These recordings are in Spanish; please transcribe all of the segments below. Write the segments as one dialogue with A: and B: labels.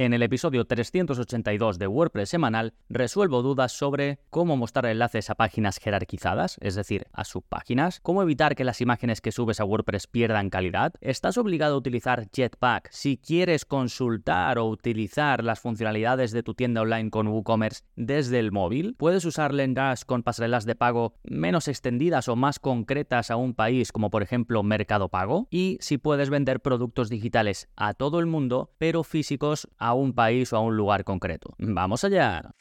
A: En el episodio 382 de WordPress semanal resuelvo dudas sobre cómo mostrar enlaces a páginas jerarquizadas, es decir, a subpáginas, cómo evitar que las imágenes que subes a WordPress pierdan calidad, estás obligado a utilizar Jetpack si quieres consultar o utilizar las funcionalidades de tu tienda online con WooCommerce desde el móvil, puedes usar Lendash con pasarelas de pago menos extendidas o más concretas a un país como por ejemplo Mercado Pago y si puedes vender productos digitales a todo el mundo pero físicos a a un país o a un lugar concreto. ¡Vamos allá!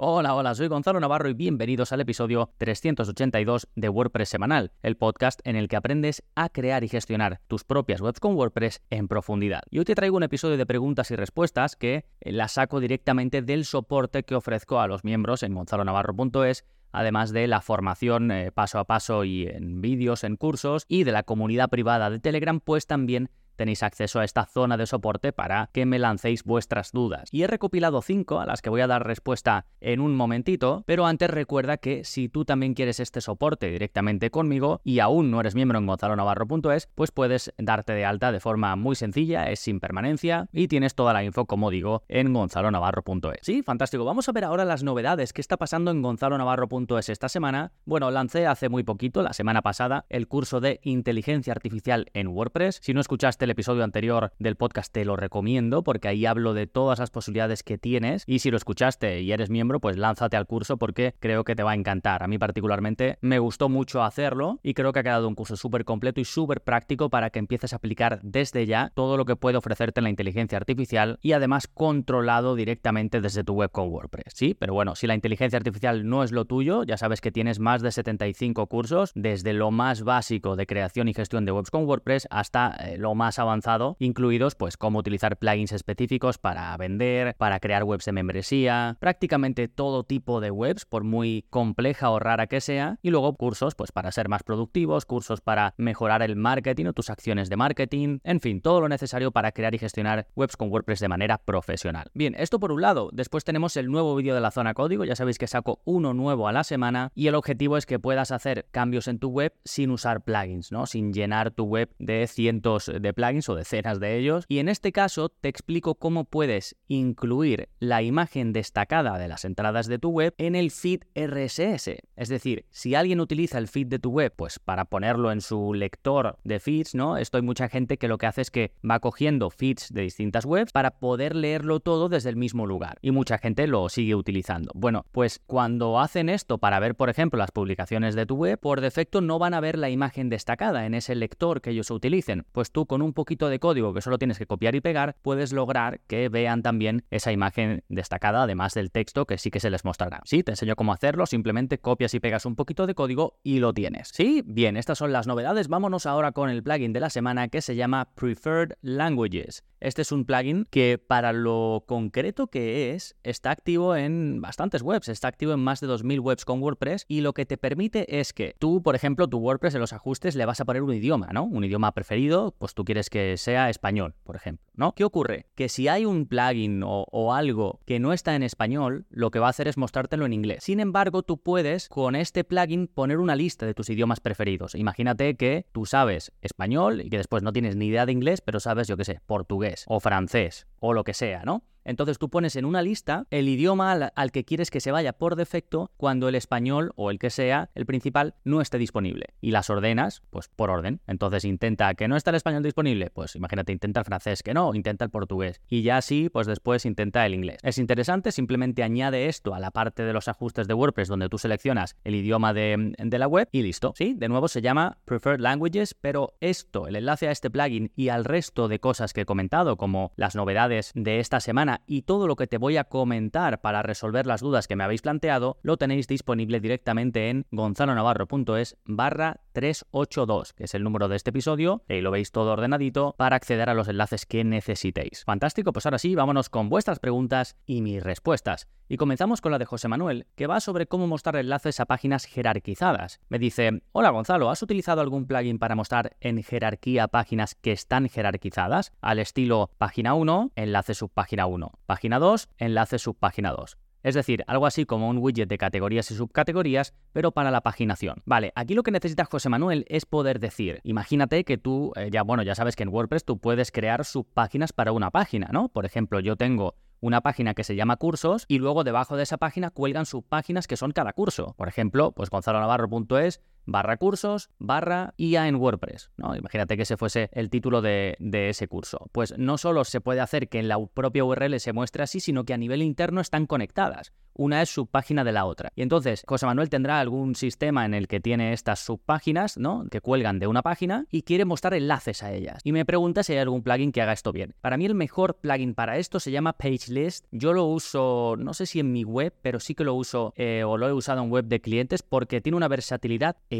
A: Hola, hola, soy Gonzalo Navarro y bienvenidos al episodio 382 de WordPress Semanal, el podcast en el que aprendes a crear y gestionar tus propias webs con WordPress en profundidad. Y hoy te traigo un episodio de preguntas y respuestas que las saco directamente del soporte que ofrezco a los miembros en gonzalonavarro.es además de la formación eh, paso a paso y en vídeos, en cursos, y de la comunidad privada de Telegram, pues también tenéis acceso a esta zona de soporte para que me lancéis vuestras dudas. Y he recopilado cinco a las que voy a dar respuesta en un momentito, pero antes recuerda que si tú también quieres este soporte directamente conmigo y aún no eres miembro en gonzalonavarro.es, pues puedes darte de alta de forma muy sencilla, es sin permanencia y tienes toda la info, como digo, en gonzalonavarro.es. Sí, fantástico. Vamos a ver ahora las novedades que está pasando en gonzalonavarro.es esta semana. Bueno, lancé hace muy poquito, la semana pasada, el curso de inteligencia artificial en WordPress. Si no escuchaste el episodio anterior del podcast te lo recomiendo porque ahí hablo de todas las posibilidades que tienes y si lo escuchaste y eres miembro pues lánzate al curso porque creo que te va a encantar. A mí particularmente me gustó mucho hacerlo y creo que ha quedado un curso súper completo y súper práctico para que empieces a aplicar desde ya todo lo que puede ofrecerte la inteligencia artificial y además controlado directamente desde tu web con WordPress. Sí, pero bueno, si la inteligencia artificial no es lo tuyo, ya sabes que tienes más de 75 cursos desde lo más básico de creación y gestión de webs con WordPress hasta eh, lo más avanzado, incluidos pues cómo utilizar plugins específicos para vender, para crear webs de membresía, prácticamente todo tipo de webs, por muy compleja o rara que sea, y luego cursos pues para ser más productivos, cursos para mejorar el marketing o tus acciones de marketing, en fin, todo lo necesario para crear y gestionar webs con WordPress de manera profesional. Bien, esto por un lado, después tenemos el nuevo vídeo de la zona código, ya sabéis que saco uno nuevo a la semana y el objetivo es que puedas hacer cambios en tu web sin usar plugins, ¿no? Sin llenar tu web de cientos de plugins o decenas de ellos. Y en este caso te explico cómo puedes incluir la imagen destacada de las entradas de tu web en el feed RSS. Es decir, si alguien utiliza el feed de tu web, pues para ponerlo en su lector de feeds, ¿no? Esto hay mucha gente que lo que hace es que va cogiendo feeds de distintas webs para poder leerlo todo desde el mismo lugar. Y mucha gente lo sigue utilizando. Bueno, pues cuando hacen esto para ver, por ejemplo, las publicaciones de tu web, por defecto no van a ver la imagen destacada en ese lector que ellos utilicen. Pues tú con un poquito de código que solo tienes que copiar y pegar, puedes lograr que vean también esa imagen destacada, además del texto que sí que se les mostrará. Sí, te enseño cómo hacerlo, simplemente copias y pegas un poquito de código y lo tienes. Sí, bien, estas son las novedades. Vámonos ahora con el plugin de la semana que se llama Preferred Languages. Este es un plugin que para lo concreto que es, está activo en bastantes webs, está activo en más de 2.000 webs con WordPress y lo que te permite es que tú, por ejemplo, tu WordPress en los ajustes le vas a poner un idioma, ¿no? Un idioma preferido, pues tú quieres que sea español, por ejemplo, ¿no? ¿Qué ocurre? Que si hay un plugin o, o algo que no está en español, lo que va a hacer es mostrártelo en inglés. Sin embargo, tú puedes con este plugin poner una lista de tus idiomas preferidos. Imagínate que tú sabes español y que después no tienes ni idea de inglés, pero sabes, yo qué sé, portugués o francés o lo que sea, ¿no? Entonces tú pones en una lista el idioma al, que quieres que se vaya por defecto cuando el español o el que sea, el principal, no esté disponible. Y las ordenas, pues por orden. Entonces intenta que no está el español disponible, pues imagínate, intenta el francés, que no, intenta el portugués. Y ya así, pues después intenta el inglés. Es interesante, simplemente añade esto a la parte de los ajustes de WordPress donde tú seleccionas el idioma de, de la web y listo. Sí, de nuevo se llama Preferred Languages, pero esto, el enlace a este plugin y al resto de cosas que he comentado, como las novedades de esta semana, y todo lo que te voy a comentar para resolver las dudas que me habéis planteado lo tenéis disponible directamente en gonzalonavarro.es barra 382, que es el número de este episodio, y lo veis todo ordenadito para acceder a los enlaces que necesitéis. Fantástico, pues ahora sí, vámonos con vuestras preguntas y mis respuestas. Y comenzamos con la de José Manuel, que va sobre cómo mostrar enlaces a páginas jerarquizadas. Me dice, hola Gonzalo, ¿has utilizado algún plugin para mostrar en jerarquía páginas que están jerarquizadas? Al estilo página 1, enlace subpágina 1. Página 2, enlace subpágina 2. Es decir, algo así como un widget de categorías y subcategorías, pero para la paginación. Vale, aquí lo que necesitas, José Manuel, es poder decir, imagínate que tú, eh, ya bueno, ya sabes que en WordPress tú puedes crear subpáginas para una página, ¿no? Por ejemplo, yo tengo una página que se llama cursos y luego debajo de esa página cuelgan subpáginas que son cada curso. Por ejemplo, pues gonzalonavarro.es barra cursos, barra IA en WordPress. ¿no? Imagínate que ese fuese el título de, de, ese curso. Pues no solo se puede hacer que en la propia URL se muestre así, sino que a nivel interno están conectadas. Una es subpágina de la otra. Y entonces, José Manuel tendrá algún sistema en el que tiene estas subpáginas, ¿no? Que cuelgan de una página y quiere mostrar enlaces a ellas. Y me pregunta si hay algún plugin que haga esto bien. Para mí el mejor plugin para esto se llama PageList. Yo lo uso, no sé si en mi web, pero sí que lo uso eh, o lo he usado en web de clientes porque tiene una versatilidad enorme.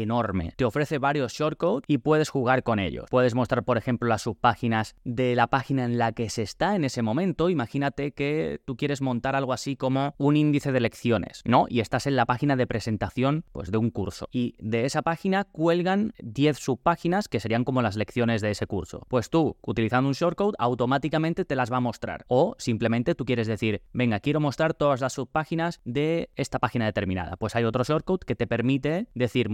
A: Te ofrece varios shortcodes y puedes jugar con ellos. Puedes mostrar, por ejemplo, las subpáginas de la página en la que se está en ese momento. Imagínate que tú quieres montar algo así como un índice de lecciones, ¿no? Y estás en la página de presentación, pues, de un curso. Y de esa página cuelgan 10 subpáginas que serían como las lecciones de ese curso. Pues tú, utilizando un shortcode, automáticamente te las va a mostrar. O simplemente tú quieres decir, venga, quiero mostrar todas las subpáginas de esta página determinada. Pues hay otro shortcode que te permite decir,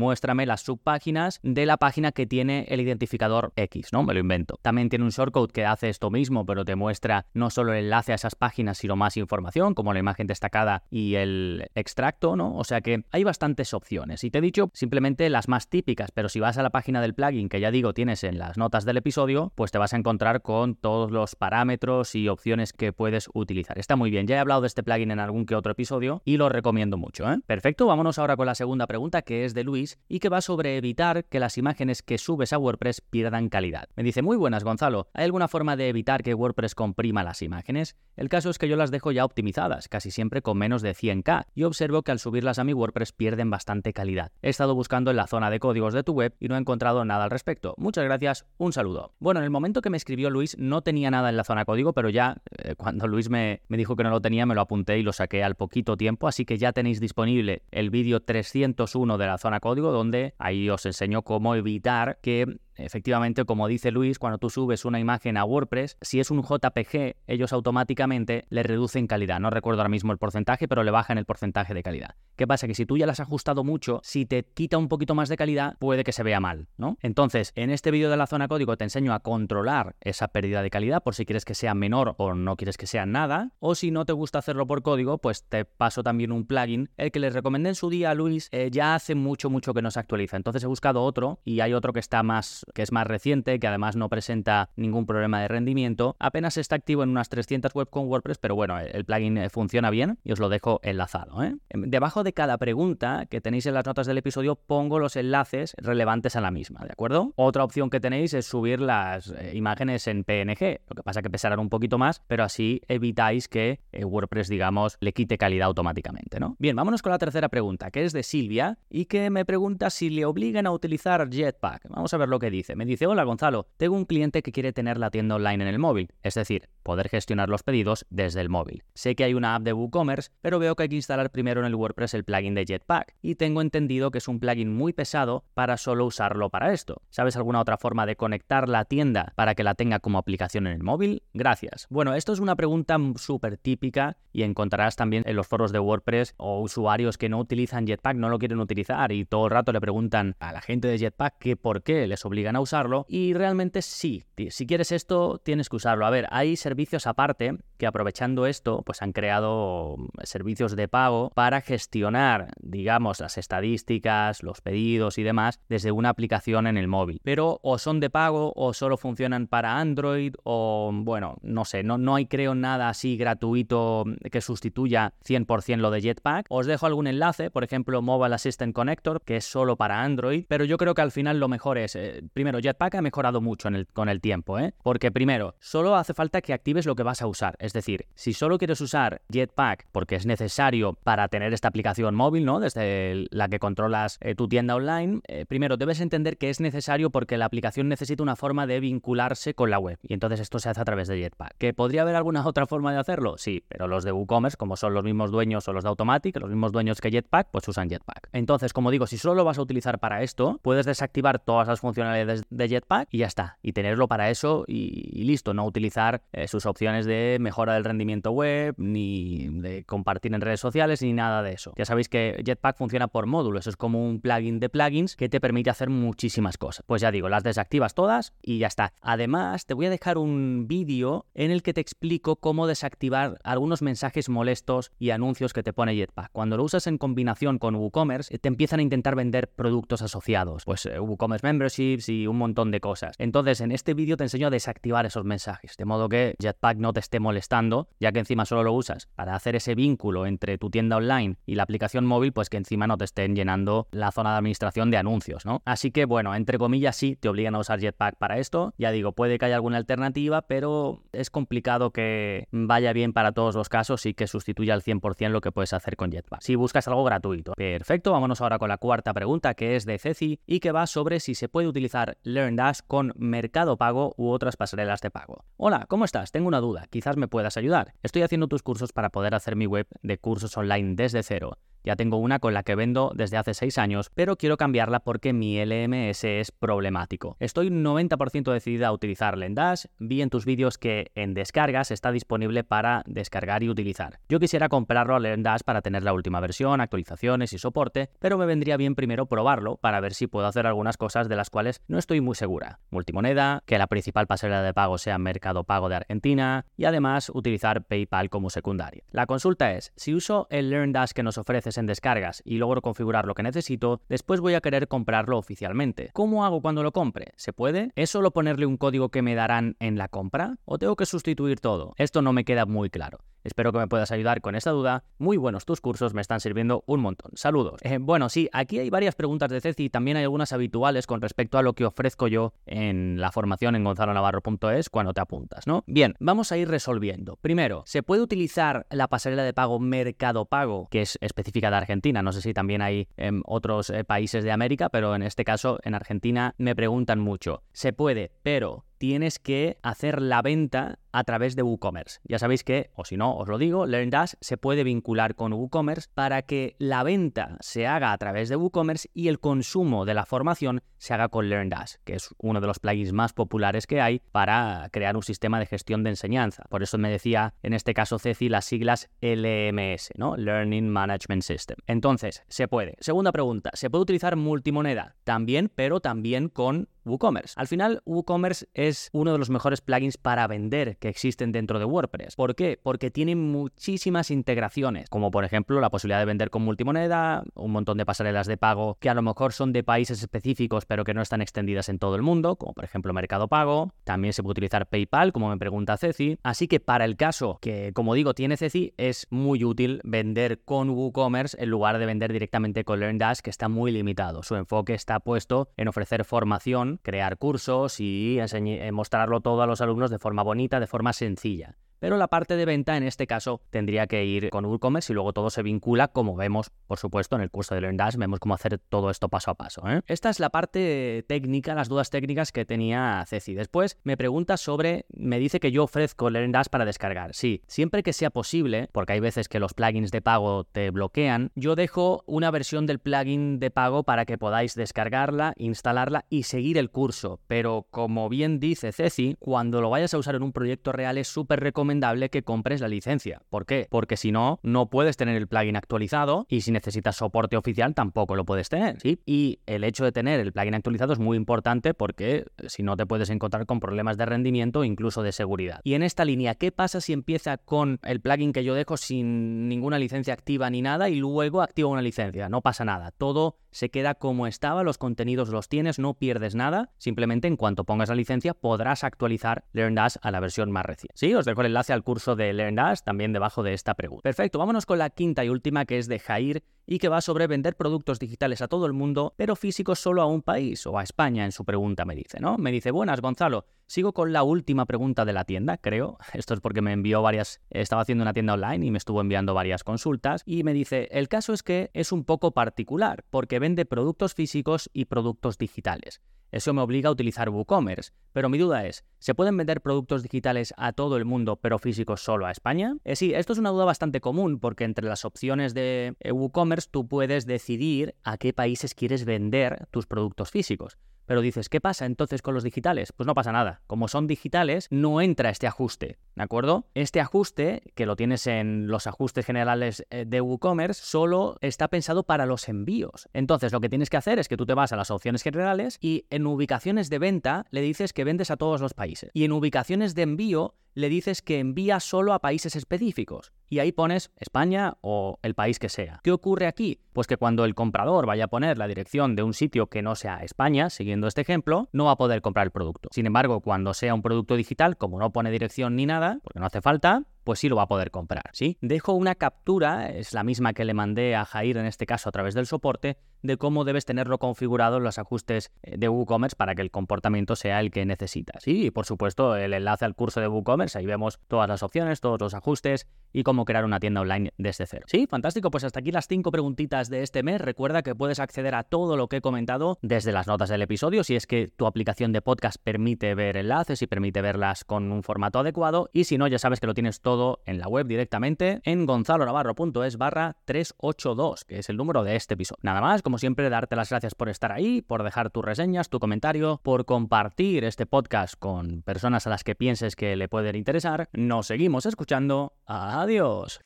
A: las subpáginas de la página que tiene el identificador X, ¿no? Me lo invento. También tiene un shortcode que hace esto mismo, pero te muestra no solo el enlace a esas páginas, sino más información, como la imagen destacada y el extracto, ¿no? O sea que hay bastantes opciones. Y te he dicho simplemente las más típicas, pero si vas a la página del plugin, que ya digo tienes en las notas del episodio, pues te vas a encontrar con todos los parámetros y opciones que puedes utilizar. Está muy bien, ya he hablado de este plugin en algún que otro episodio y lo recomiendo mucho. ¿eh? Perfecto, vámonos ahora con la segunda pregunta que es de Luis y que va sobre evitar que las imágenes que subes a WordPress pierdan calidad. Me dice, muy buenas Gonzalo, ¿hay alguna forma de evitar que WordPress comprima las imágenes? El caso es que yo las dejo ya optimizadas, casi siempre con menos de 100k, y observo que al subirlas a mi WordPress pierden bastante calidad. He estado buscando en la zona de códigos de tu web y no he encontrado nada al respecto. Muchas gracias, un saludo. Bueno, en el momento que me escribió Luis no tenía nada en la zona código, pero ya eh, cuando Luis me, me dijo que no lo tenía me lo apunté y lo saqué al poquito tiempo, así que ya tenéis disponible el vídeo 301 de la zona código donde ahí os enseño cómo evitar que Efectivamente, como dice Luis, cuando tú subes una imagen a WordPress, si es un JPG, ellos automáticamente le reducen calidad. No recuerdo ahora mismo el porcentaje, pero le bajan el porcentaje de calidad. ¿Qué pasa? Que si tú ya las has ajustado mucho, si te quita un poquito más de calidad, puede que se vea mal, ¿no? Entonces, en este vídeo de la zona código te enseño a controlar esa pérdida de calidad por si quieres que sea menor o no quieres que sea nada. O si no te gusta hacerlo por código, pues te paso también un plugin, el que les recomendé en su día a Luis, eh, ya hace mucho, mucho que no se actualiza. Entonces he buscado otro y hay otro que está más, que es más reciente, que además no presenta ningún problema de rendimiento. Apenas está activo en unas 300 web con WordPress, pero bueno, el plugin eh, funciona bien y os lo dejo enlazado. ¿eh? Debajo de cada pregunta que tenéis en las notas del episodio pongo los enlaces relevantes a la misma, ¿de acuerdo? Otra opción que tenéis es subir las eh, imágenes en PNG, lo que pasa que pesarán un poquito más, pero así evitáis que WordPress, digamos, le quite calidad automáticamente, ¿no? Bien, vámonos con la tercera pregunta, que es de Silvia y que me pregunta si le obligan a utilizar Jetpack. Vamos a ver lo que dice. Me dice, hola Gonzalo, tengo un cliente que quiere tener la tienda online en el móvil, es decir, poder gestionar los pedidos desde el móvil. Sé que hay una app de WooCommerce, pero veo que hay que instalar primero en el WordPress el plugin de Jetpack, y tengo entendido que es un plugin muy pesado para solo usarlo para esto. ¿Sabes alguna otra forma de conectar la tienda para que la tenga como aplicación en el móvil? Gracias. Bueno, esto es una pregunta súper típica y encontrarás también en los foros de WordPress o usuarios que no utilizan Jetpack, no lo quieren utilizar y todo el rato le preguntan a la gente de Jetpack que por qué les obligan a usarlo y realmente sí, si quieres esto tienes que usarlo. A ver, hay servicios aparte que aprovechando esto pues han creado servicios de pago para gestionar digamos, las estadísticas, los pedidos y demás desde una aplicación en el móvil. Pero o son de pago o solo funcionan para Android o, bueno, no sé, no, no hay creo nada así gratuito que sustituya 100% lo de Jetpack. Os dejo algún enlace, por ejemplo, Mobile Assistant Connector, que es solo para Android, pero yo creo que al final lo mejor es, eh, primero, Jetpack ha mejorado mucho con el tiempo, ¿eh? Porque primero, solo hace falta que actives lo que vas a usar. Es decir, si solo quieres usar Jetpack porque es necesario para tener esta aplicación móvil, ¿no? Desde la que controlas eh, tu tienda online, eh, primero debes entender que es necesario porque la aplicación necesita una forma de vincularse con la web. Y entonces esto se hace a través de Jetpack. ¿Que podría haber alguna otra forma de hacerlo? Sí, pero los de WooCommerce, como son los mismos dueños o los de Automatic, los mismos dueños que Jetpack, pues usan Jetpack. Entonces, como digo, si solo lo vas a utilizar para esto, puedes desactivar todas las funcionalidades de Jetpack y ya está. Y tenerlo para eso y, listo, no utilizar eh, sus opciones de mejora del rendimiento web, ni de compartir en redes sociales, ni nada de eso. Ya sabéis que Jetpack funciona por módulos, es como un plugin de plugins que te permite hacer muchísimas cosas. Pues ya digo, las desactivas todas y ya está. Además, te voy a dejar un vídeo en el que te explico cómo desactivar algunos mensajes molestos y anuncios que te pone Jetpack. Cuando lo usas en combinación con WooCommerce, te empiezan a intentar vender productos asociados, pues eh, WooCommerce Memberships y un montón de cosas. Entonces, en este vídeo te enseño a desactivar esos mensajes, de modo que Jetpack no te esté molestando, ya que encima solo lo usas para hacer ese vínculo entre tu tienda online y la aplicación móvil, pues que encima no te estén llenando la zona de administración de anuncios, ¿no? Así que bueno, entre comillas sí, te obligan a usar Jetpack para esto. Ya digo, puede que haya alguna alternativa, pero es complicado que vaya bien para todos los casos y que sustituya al 100% lo que puedes hacer con Jetpack. Si buscas algo gratuito. Perfecto, vámonos ahora con la cuarta pregunta que es de Ceci y que va sobre si se puede utilizar LearnDash con Mercado Pago u otras pasarelas de pago. Hola, ¿cómo estás? Tengo una duda, quizás me puedas ayudar. Estoy haciendo tus cursos para poder hacer mi web de cursos online desde cero ya tengo una con la que vendo desde hace 6 años, pero quiero cambiarla porque mi LMS es problemático. Estoy 90% decidida a utilizar Lendash. Vi en tus vídeos que en descargas está disponible para descargar y utilizar. Yo quisiera comprarlo a Lendash para tener la última versión, actualizaciones y soporte, pero me vendría bien primero probarlo para ver si puedo hacer algunas cosas de las cuales no estoy muy segura. Multimoneda, que la principal pasarela de pago sea Mercado Pago de Argentina y además utilizar PayPal como secundaria. La consulta es, si uso el LearnDash que nos ofrece en descargas y logro configurar lo que necesito, después voy a querer comprarlo oficialmente. ¿Cómo hago cuando lo compre? ¿Se puede? ¿Es solo ponerle un código que me darán en la compra? ¿O tengo que sustituir todo? Esto no me queda muy claro. Espero que me puedas ayudar con esta duda. Muy buenos tus cursos, me están sirviendo un montón. Saludos. Eh, bueno, sí, aquí hay varias preguntas de Ceci y también hay algunas habituales con respecto a lo que ofrezco yo en la formación en gonzalonavarro.es cuando te apuntas, ¿no? Bien, vamos a ir resolviendo. Primero, ¿se puede utilizar la pasarela de pago Mercado Pago, que es específica de Argentina? No sé si también hay en otros eh, países de América, pero en este caso en Argentina me preguntan mucho. Se puede, pero tienes que hacer la venta a través de WooCommerce. Ya sabéis que, o si no, os lo digo, LearnDash se puede vincular con WooCommerce para que la venta se haga a través de WooCommerce y el consumo de la formación se haga con LearnDash, que es uno de los plugins más populares que hay para crear un sistema de gestión de enseñanza. Por eso me decía, en este caso Ceci, las siglas LMS, ¿no? Learning Management System. Entonces, se puede. Segunda pregunta, ¿se puede utilizar multimoneda? También, pero también con WooCommerce. Al final, WooCommerce es uno de los mejores plugins para vender que existen dentro de WordPress. ¿Por qué? Porque tiene muchísimas integraciones, como por ejemplo la posibilidad de vender con multimoneda, un montón de pasarelas de pago que a lo mejor son de países específicos pero que no están extendidas en todo el mundo, como por ejemplo Mercado Pago. También se puede utilizar PayPal, como me pregunta Ceci. Así que para el caso que, como digo, tiene Ceci, es muy útil vender con WooCommerce en lugar de vender directamente con LearnDash, que está muy limitado. Su enfoque está puesto en ofrecer formación crear cursos y eh, mostrarlo todo a los alumnos de forma bonita, de forma sencilla. Pero la parte de venta en este caso tendría que ir con WooCommerce y luego todo se vincula, como vemos, por supuesto, en el curso de LearnDash, vemos cómo hacer todo esto paso a paso. ¿eh? Esta es la parte técnica, las dudas técnicas que tenía Ceci. Después me pregunta sobre, me dice que yo ofrezco LearnDash para descargar. Sí, siempre que sea posible, porque hay veces que los plugins de pago te bloquean, yo dejo una versión del plugin de pago para que podáis descargarla, instalarla y seguir el curso. Pero como bien dice Ceci, cuando lo vayas a usar en un proyecto real es súper recomendable recomendable que compres la licencia. ¿Por qué? Porque si no, no puedes tener el plugin actualizado y si necesitas soporte oficial tampoco lo puedes tener. Y el hecho de tener el plugin actualizado es muy importante porque si no te puedes encontrar con problemas de rendimiento o incluso de seguridad. Y en esta línea, ¿qué pasa si empieza con el plugin que yo dejo sin ninguna licencia activa ni nada y luego activa una licencia? No pasa nada. Todo se queda como estaba, los contenidos los tienes, no pierdes nada. Simplemente en cuanto pongas la licencia podrás actualizar LearnDash a la versión más reciente. Sí, os dejo el enlace al curso de LearnDash también debajo de esta pregunta. Perfecto, vámonos con la quinta y última que es de Jair y que va sobre vender productos digitales a todo el mundo, pero físicos solo a un país o a España en su pregunta me dice, ¿no? Me dice, buenas Gonzalo, sigo con la última pregunta de la tienda, creo. Esto es porque me envió varias, estaba haciendo una tienda online y me estuvo enviando varias consultas y me dice, el caso es que es un poco particular porque vende productos físicos y productos digitales. Eso me obliga a utilizar WooCommerce. Pero mi duda es, ¿se pueden vender productos digitales a todo el mundo pero físicos solo a España? Eh, sí, esto es una duda bastante común porque entre las opciones de eh, WooCommerce tú puedes decidir a qué países quieres vender tus productos físicos. Pero dices, ¿qué pasa entonces con los digitales? Pues no pasa nada. Como son digitales, no entra este ajuste, ¿de acuerdo? Este ajuste, que lo tienes en los ajustes generales eh, de WooCommerce, solo está pensado para los envíos. Entonces, lo que tienes que hacer es que tú te vas a las opciones generales y en ubicaciones de venta le dices que vendes a todos los países. Y en ubicaciones de envío le dices que envía solo a países específicos. Y ahí pones España o el país que sea. ¿Qué ocurre aquí? Pues que cuando el comprador vaya a poner la dirección de un sitio que no sea España, siguiendo este ejemplo, no va a poder comprar el producto. Sin embargo, cuando sea un producto digital, como no pone dirección ni nada, porque no hace falta, pues sí lo va a poder comprar, ¿sí? Dejo una captura, es la misma que le mandé a Jair en este caso a través del soporte, de cómo debes tenerlo configurado en los ajustes eh, de WooCommerce para que el comportamiento sea el que necesitas. Sí, y por supuesto el enlace al curso de WooCommerce, ahí vemos todas las opciones, todos los ajustes y cómo crear una tienda online desde cero. Sí, fantástico, pues hasta aquí las cinco preguntitas de este mes. Recuerda que puedes acceder a todo lo que he comentado desde las notas del episodio, si es que tu aplicación de podcast permite ver enlaces y permite verlas con un formato adecuado, y si no, ya sabes que lo tienes todo en la web directamente en gonzalonavarro.es barra 382, que es el número de este episodio. Nada más, como siempre, darte las gracias por estar ahí, por dejar tus reseñas, tu comentario, por compartir este podcast con personas a las que pienses que le pueden interesar. Nos seguimos escuchando. Adiós.